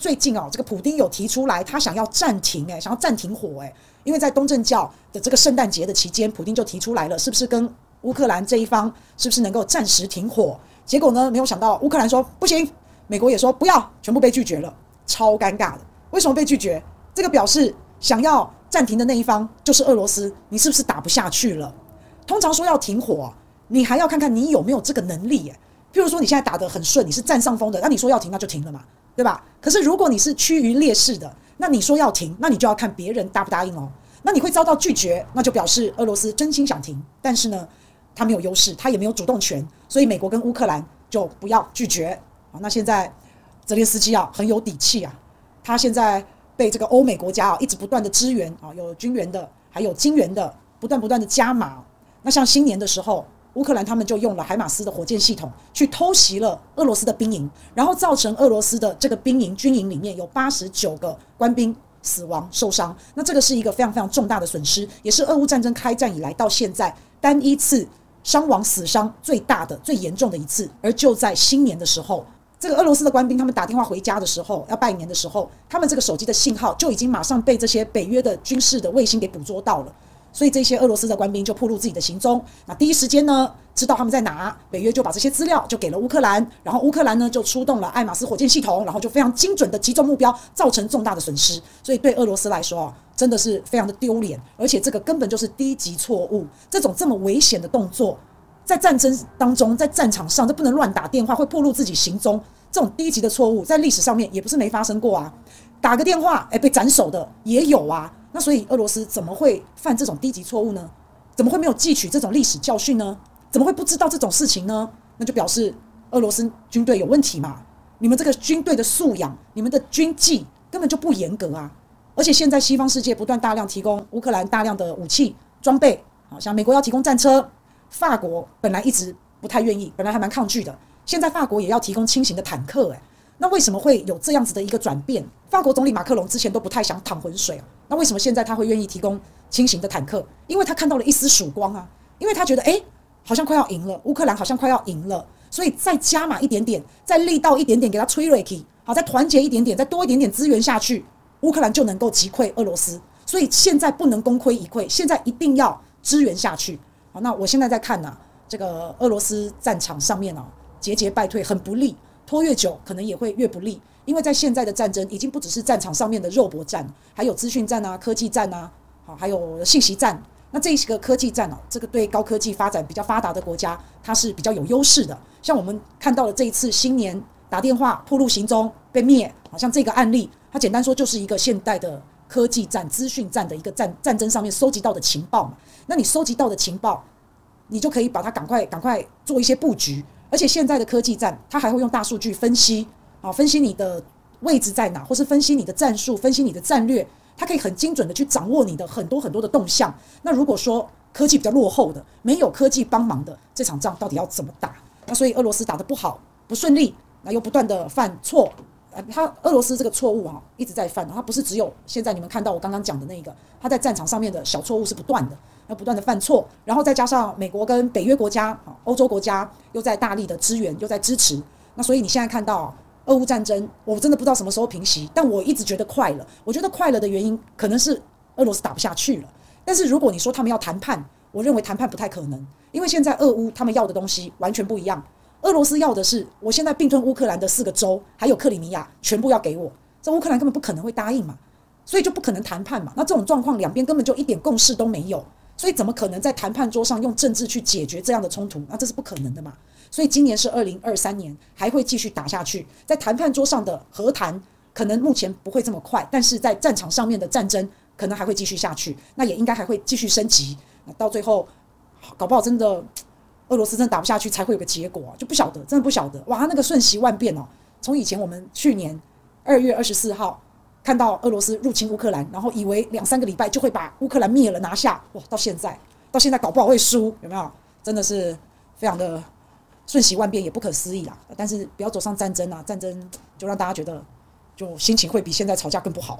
最近哦，这个普丁有提出来，他想要暂停，诶，想要暂停火，诶，因为在东正教的这个圣诞节的期间，普丁就提出来了，是不是跟乌克兰这一方是不是能够暂时停火？结果呢，没有想到乌克兰说不行，美国也说不要，全部被拒绝了，超尴尬的。为什么被拒绝？这个表示想要暂停的那一方就是俄罗斯，你是不是打不下去了？通常说要停火，你还要看看你有没有这个能力，诶。譬如说你现在打得很顺，你是占上风的，那你说要停，那就停了嘛，对吧？可是如果你是趋于劣势的，那你说要停，那你就要看别人答不答应哦。那你会遭到拒绝，那就表示俄罗斯真心想停，但是呢，他没有优势，他也没有主动权，所以美国跟乌克兰就不要拒绝。好，那现在泽连斯基啊很有底气啊，他现在被这个欧美国家啊一直不断的支援啊，有军援的，还有金援的，不断不断的加码。那像新年的时候。乌克兰他们就用了海马斯的火箭系统去偷袭了俄罗斯的兵营，然后造成俄罗斯的这个兵营军营里面有八十九个官兵死亡受伤。那这个是一个非常非常重大的损失，也是俄乌战争开战以来到现在单一次伤亡死伤最大的、最严重的一次。而就在新年的时候，这个俄罗斯的官兵他们打电话回家的时候，要拜年的时候，他们这个手机的信号就已经马上被这些北约的军事的卫星给捕捉到了。所以这些俄罗斯的官兵就暴露自己的行踪，那第一时间呢，知道他们在哪，北约就把这些资料就给了乌克兰，然后乌克兰呢就出动了艾马斯火箭系统，然后就非常精准的击中目标，造成重大的损失。所以对俄罗斯来说啊，真的是非常的丢脸，而且这个根本就是低级错误。这种这么危险的动作，在战争当中，在战场上，这不能乱打电话，会暴露自己行踪。这种低级的错误，在历史上面也不是没发生过啊，打个电话，哎，被斩首的也有啊。那所以俄罗斯怎么会犯这种低级错误呢？怎么会没有汲取这种历史教训呢？怎么会不知道这种事情呢？那就表示俄罗斯军队有问题嘛！你们这个军队的素养，你们的军纪根本就不严格啊！而且现在西方世界不断大量提供乌克兰大量的武器装备，好像美国要提供战车，法国本来一直不太愿意，本来还蛮抗拒的，现在法国也要提供轻型的坦克，诶。那为什么会有这样子的一个转变？法国总理马克龙之前都不太想淌浑水啊，那为什么现在他会愿意提供轻型的坦克？因为他看到了一丝曙光啊，因为他觉得诶，好像快要赢了，乌克兰好像快要赢了，所以再加码一点点，再力道一点点，给他催泪气，好，再团结一点点，再多一点点资源下去，乌克兰就能够击溃俄罗斯。所以现在不能功亏一篑，现在一定要支援下去。好，那我现在在看呢，这个俄罗斯战场上面啊，节节败退，很不利。拖越久，可能也会越不利，因为在现在的战争已经不只是战场上面的肉搏战，还有资讯战啊、科技战啊，好，还有信息战。那这一个科技战啊，这个对高科技发展比较发达的国家，它是比较有优势的。像我们看到了这一次新年打电话暴露行踪被灭，好像这个案例，它简单说就是一个现代的科技战、资讯战的一个战战争上面收集到的情报嘛。那你收集到的情报，你就可以把它赶快赶快做一些布局。而且现在的科技战，它还会用大数据分析，啊，分析你的位置在哪，或是分析你的战术，分析你的战略，它可以很精准的去掌握你的很多很多的动向。那如果说科技比较落后的，没有科技帮忙的这场仗到底要怎么打？那所以俄罗斯打得不好，不顺利，那又不断的犯错，呃，他俄罗斯这个错误啊一直在犯，他不是只有现在你们看到我刚刚讲的那个，他在战场上面的小错误是不断的。要不断的犯错，然后再加上美国跟北约国家、欧洲国家又在大力的支援，又在支持，那所以你现在看到俄乌战争，我真的不知道什么时候平息，但我一直觉得快了。我觉得快了的原因可能是俄罗斯打不下去了。但是如果你说他们要谈判，我认为谈判不太可能，因为现在俄乌他们要的东西完全不一样。俄罗斯要的是我现在并吞乌克兰的四个州，还有克里米亚，全部要给我，这乌克兰根本不可能会答应嘛，所以就不可能谈判嘛。那这种状况，两边根本就一点共识都没有。所以怎么可能在谈判桌上用政治去解决这样的冲突？那这是不可能的嘛。所以今年是二零二三年，还会继续打下去。在谈判桌上的和谈，可能目前不会这么快，但是在战场上面的战争，可能还会继续下去。那也应该还会继续升级。那到最后，搞不好真的俄罗斯真的打不下去，才会有个结果，就不晓得，真的不晓得。哇，那个瞬息万变哦！从以前我们去年二月二十四号。看到俄罗斯入侵乌克兰，然后以为两三个礼拜就会把乌克兰灭了拿下，哇！到现在，到现在搞不好会输，有没有？真的是非常的瞬息万变，也不可思议啦。但是不要走上战争啊，战争就让大家觉得就心情会比现在吵架更不好。